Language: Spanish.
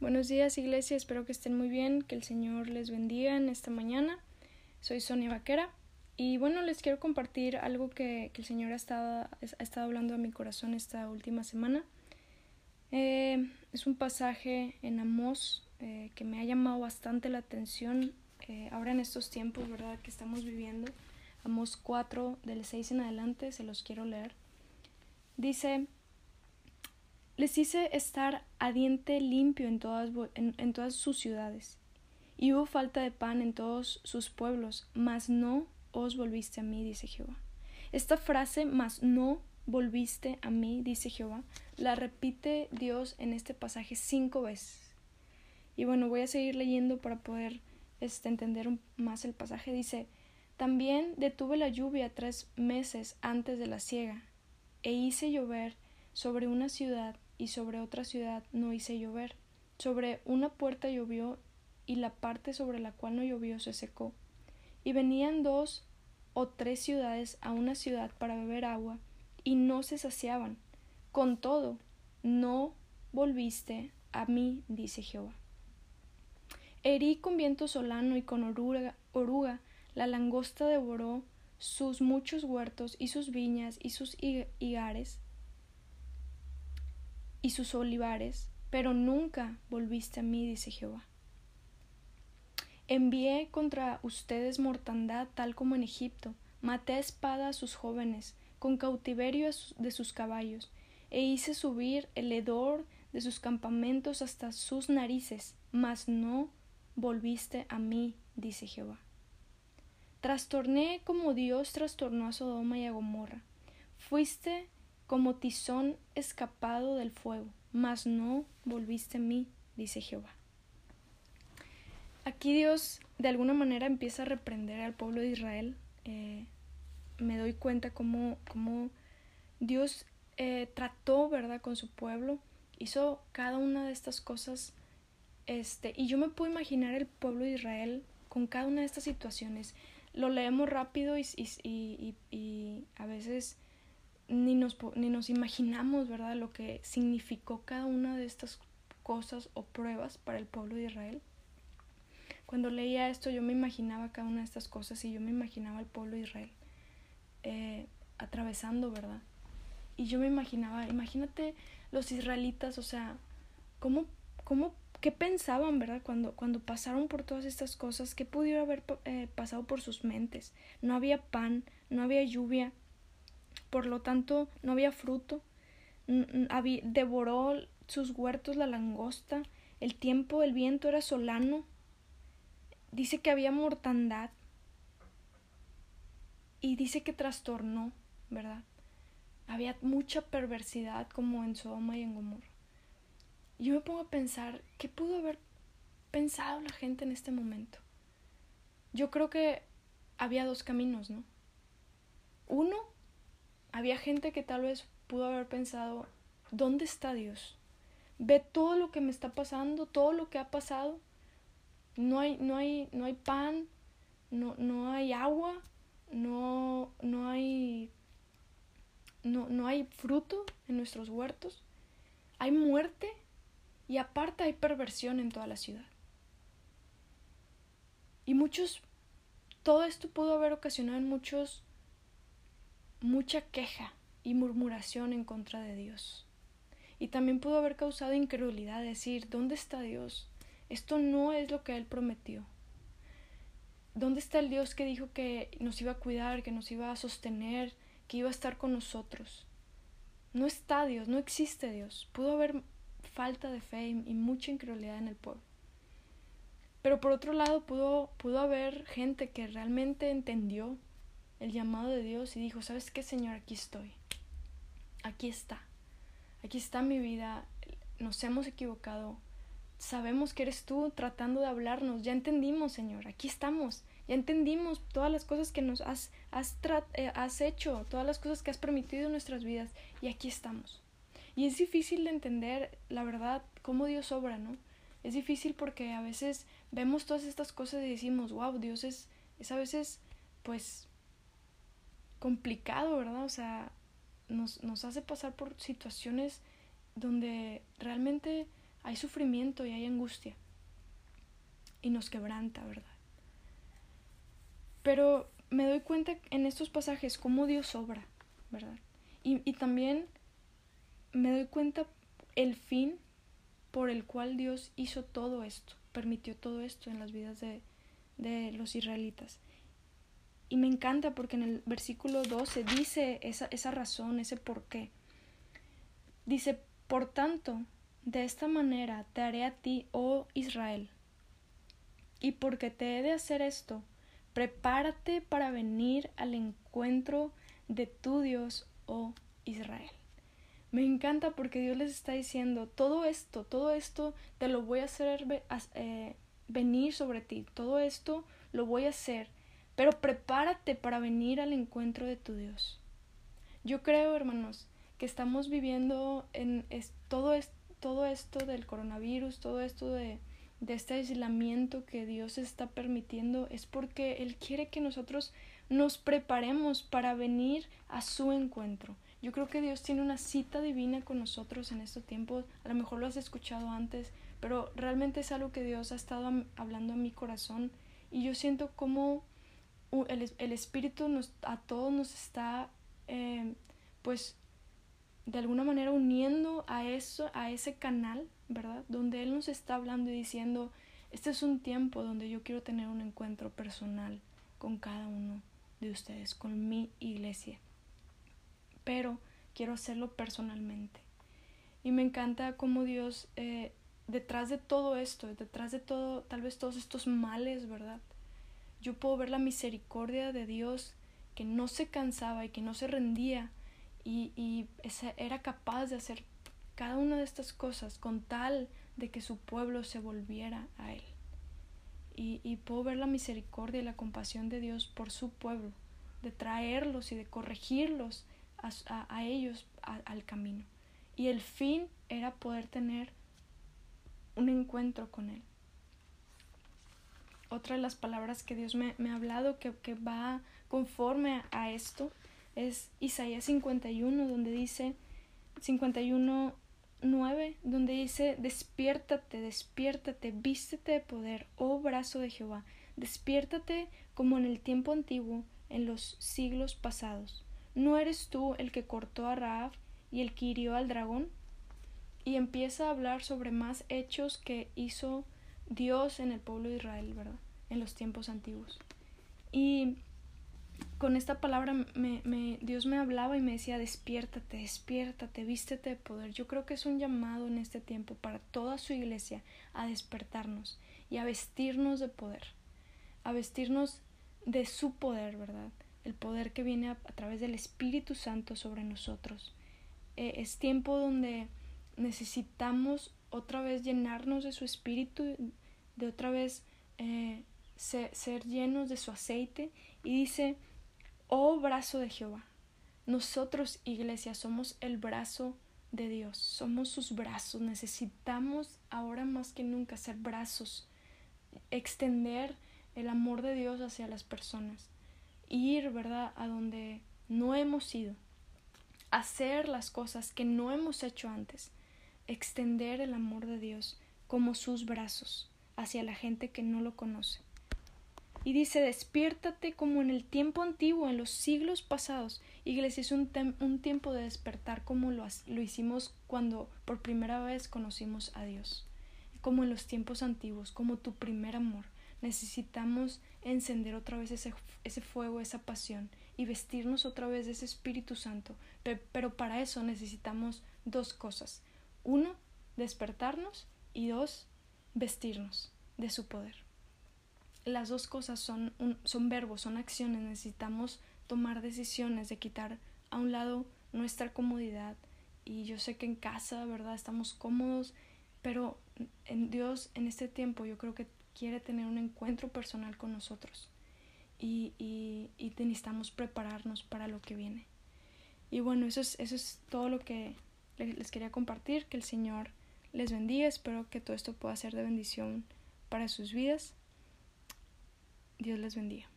Buenos días iglesia, espero que estén muy bien, que el Señor les bendiga en esta mañana. Soy Sonia Vaquera y bueno, les quiero compartir algo que, el Señor ha estado, ha estado, hablando a mi corazón esta última semana. Eh, es un pasaje en Amós eh, que me ha llamado bastante la atención eh, ahora en estos tiempos, ¿verdad? Que estamos viviendo. Amós 4 del 6 en adelante, se los quiero leer. Dice, les hice estar a diente limpio en todas, en, todas sus ciudades, y hubo falta de pan en todos sus pueblos, mas no os volviste a mí, dice Jehová. Esta frase, mas no volviste a mí, dice Jehová, la repite Dios en este pasaje cinco veces. Y bueno, voy a seguir leyendo para poder este, entender más el pasaje. Dice, también detuve la lluvia tres meses antes de la siega, e hice llover sobre una ciudad y sobre otra ciudad no hice llover. Sobre una puerta llovió y la parte sobre la cual no llovió se secó. Y venían dos o tres ciudades a una ciudad para beber agua y no se saciaban. Con todo, no volviste a mí, dice Jehová. Herí con viento solano y con oruga, oruga la langosta devoró sus muchos huertos y sus viñas y sus higares y sus olivares, pero nunca volviste a mí, dice Jehová. Envié contra ustedes mortandad tal como en Egipto, maté a espada a sus jóvenes, con cautiverio de sus caballos, e hice subir el hedor de sus campamentos hasta sus narices, mas no volviste a mí, dice Jehová. Trastorné como Dios trastornó a Sodoma y a Gomorra. Fuiste como tizón escapado del fuego, mas no volviste a mí, dice Jehová. Aquí Dios de alguna manera empieza a reprender al pueblo de Israel. Eh, me doy cuenta cómo, cómo Dios eh, trató, ¿verdad?, con su pueblo, hizo cada una de estas cosas, este, y yo me puedo imaginar el pueblo de Israel con cada una de estas situaciones. Lo leemos rápido y, y, y a veces ni nos, ni nos imaginamos, ¿verdad?, lo que significó cada una de estas cosas o pruebas para el pueblo de Israel. Cuando leía esto yo me imaginaba cada una de estas cosas y yo me imaginaba al pueblo de Israel eh, atravesando, ¿verdad? Y yo me imaginaba, imagínate los israelitas, o sea, ¿cómo, cómo, qué pensaban, ¿verdad? Cuando, cuando pasaron por todas estas cosas, ¿qué pudiera haber eh, pasado por sus mentes? No había pan, no había lluvia, por lo tanto no había fruto, devoró sus huertos la langosta, el tiempo del viento era solano, dice que había mortandad y dice que trastornó, ¿verdad? Había mucha perversidad como en Sodoma y en Gomorra. Yo me pongo a pensar, ¿qué pudo haber pensado la gente en este momento? Yo creo que había dos caminos, ¿no? Uno, había gente que tal vez pudo haber pensado, ¿dónde está Dios? Ve todo lo que me está pasando, todo lo que ha pasado. No hay, no hay, no hay pan, no, no hay agua, no, no hay no, no hay fruto en nuestros huertos, hay muerte y aparte hay perversión en toda la ciudad. Y muchos, todo esto pudo haber ocasionado en muchos mucha queja y murmuración en contra de Dios. Y también pudo haber causado incredulidad, decir, ¿dónde está Dios? Esto no es lo que Él prometió. ¿Dónde está el Dios que dijo que nos iba a cuidar, que nos iba a sostener, que iba a estar con nosotros? No está Dios, no existe Dios. Pudo haber falta de fe y mucha incredulidad en el pueblo. Pero por otro lado pudo, pudo haber gente que realmente entendió el llamado de Dios y dijo, ¿sabes qué, Señor? Aquí estoy. Aquí está. Aquí está mi vida. Nos hemos equivocado. Sabemos que eres tú tratando de hablarnos. Ya entendimos, Señor. Aquí estamos. Ya entendimos todas las cosas que nos has, has, eh, has hecho, todas las cosas que has permitido en nuestras vidas. Y aquí estamos. Y es difícil de entender, la verdad, cómo Dios obra, ¿no? Es difícil porque a veces vemos todas estas cosas y decimos, wow, Dios es, es a veces, pues, complicado, ¿verdad? O sea, nos, nos hace pasar por situaciones donde realmente hay sufrimiento y hay angustia. Y nos quebranta, ¿verdad? Pero me doy cuenta en estos pasajes cómo Dios obra, ¿verdad? Y, y también me doy cuenta el fin por el cual Dios hizo todo esto, permitió todo esto en las vidas de, de los israelitas. Y me encanta porque en el versículo 12 dice esa, esa razón, ese por qué. Dice, por tanto, de esta manera te haré a ti, oh Israel. Y porque te he de hacer esto, prepárate para venir al encuentro de tu Dios, oh Israel. Me encanta porque Dios les está diciendo, todo esto, todo esto te lo voy a hacer eh, venir sobre ti, todo esto lo voy a hacer, pero prepárate para venir al encuentro de tu Dios. Yo creo, hermanos, que estamos viviendo en todo, todo esto del coronavirus, todo esto de, de este aislamiento que Dios está permitiendo, es porque Él quiere que nosotros nos preparemos para venir a su encuentro. Yo creo que Dios tiene una cita divina con nosotros en estos tiempos. A lo mejor lo has escuchado antes, pero realmente es algo que Dios ha estado hablando a mi corazón y yo siento como el, el Espíritu nos, a todos nos está, eh, pues, de alguna manera uniendo a eso, a ese canal, ¿verdad? Donde Él nos está hablando y diciendo, este es un tiempo donde yo quiero tener un encuentro personal con cada uno de ustedes, con mi iglesia pero quiero hacerlo personalmente. Y me encanta cómo Dios, eh, detrás de todo esto, detrás de todo, tal vez todos estos males, ¿verdad? Yo puedo ver la misericordia de Dios que no se cansaba y que no se rendía y, y era capaz de hacer cada una de estas cosas con tal de que su pueblo se volviera a Él. Y, y puedo ver la misericordia y la compasión de Dios por su pueblo, de traerlos y de corregirlos a, ellos al camino. Y el fin era poder tener un encuentro con Él. Otra de las palabras que Dios me, ha hablado que, que, va conforme a esto es Isaías 51, donde dice, 51, 9, donde dice, despiértate, despiértate, vístete de poder, oh brazo de Jehová, despiértate como en el tiempo antiguo, en los siglos pasados. ¿No eres tú el que cortó a Raab y el que hirió al dragón? Y empieza a hablar sobre más hechos que hizo Dios en el pueblo de Israel, ¿verdad? En los tiempos antiguos. Y con esta palabra me, me, Dios me hablaba y me decía, despiértate, despiértate, vístete de poder. Yo creo que es un llamado en este tiempo para toda su iglesia a despertarnos y a vestirnos de poder, a vestirnos de su poder, ¿verdad? el poder que viene a, través del Espíritu Santo sobre nosotros. Eh, es tiempo donde necesitamos otra vez llenarnos de su Espíritu, de otra vez eh, ser llenos de su aceite. Y dice, oh brazo de Jehová, nosotros iglesia somos el brazo de Dios, somos sus brazos, necesitamos ahora más que nunca ser brazos, extender el amor de Dios hacia las personas ir, ¿verdad?, a donde no hemos ido, hacer las cosas que no hemos hecho antes, extender el amor de Dios como sus brazos hacia la gente que no lo conoce. Y dice, despiértate como en el tiempo antiguo, en los siglos pasados. Iglesia, es un, un tiempo de despertar como lo, lo hicimos cuando por primera vez conocimos a Dios. Como en los tiempos antiguos, como tu primer amor necesitamos encender otra vez ese, ese fuego, esa pasión y vestirnos otra vez de ese Espíritu Santo. Pero, para eso necesitamos dos cosas. Uno, despertarnos y dos, vestirnos de su poder. Las dos cosas son, son verbos, son acciones. Necesitamos tomar decisiones de quitar a un lado nuestra comodidad. Y yo sé que en casa, ¿verdad? Estamos cómodos, pero en Dios en este tiempo yo creo que quiere tener un encuentro personal con nosotros y, y, y necesitamos prepararnos para lo que viene. Y bueno, eso es, eso es todo lo que les quería compartir. Que el Señor les bendiga. Espero que todo esto pueda ser de bendición para sus vidas. Dios les bendiga.